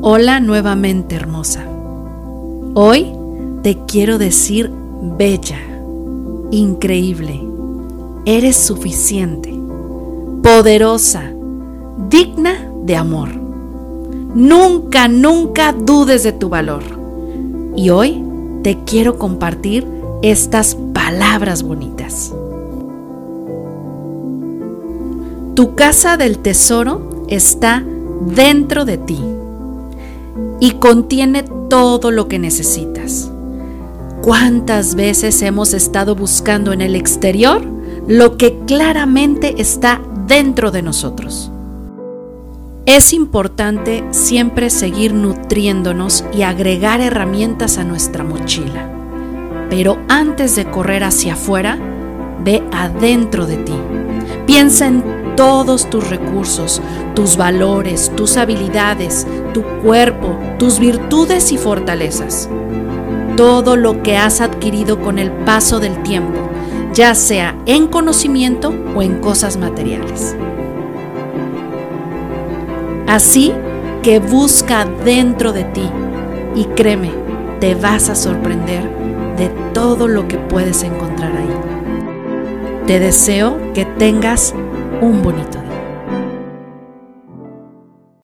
Hola nuevamente hermosa. Hoy te quiero decir bella, increíble, eres suficiente, poderosa, digna de amor. Nunca, nunca dudes de tu valor. Y hoy te quiero compartir estas palabras bonitas. Tu casa del tesoro está dentro de ti y contiene todo lo que necesitas. ¿Cuántas veces hemos estado buscando en el exterior lo que claramente está dentro de nosotros? Es importante siempre seguir nutriéndonos y agregar herramientas a nuestra mochila. Pero antes de correr hacia afuera, ve adentro de ti. Piensa en todos tus recursos, tus valores, tus habilidades, tu cuerpo, tus virtudes y fortalezas. Todo lo que has adquirido con el paso del tiempo, ya sea en conocimiento o en cosas materiales. Así que busca dentro de ti y créeme, te vas a sorprender de todo lo que puedes encontrar ahí. Te deseo que tengas un bonito día.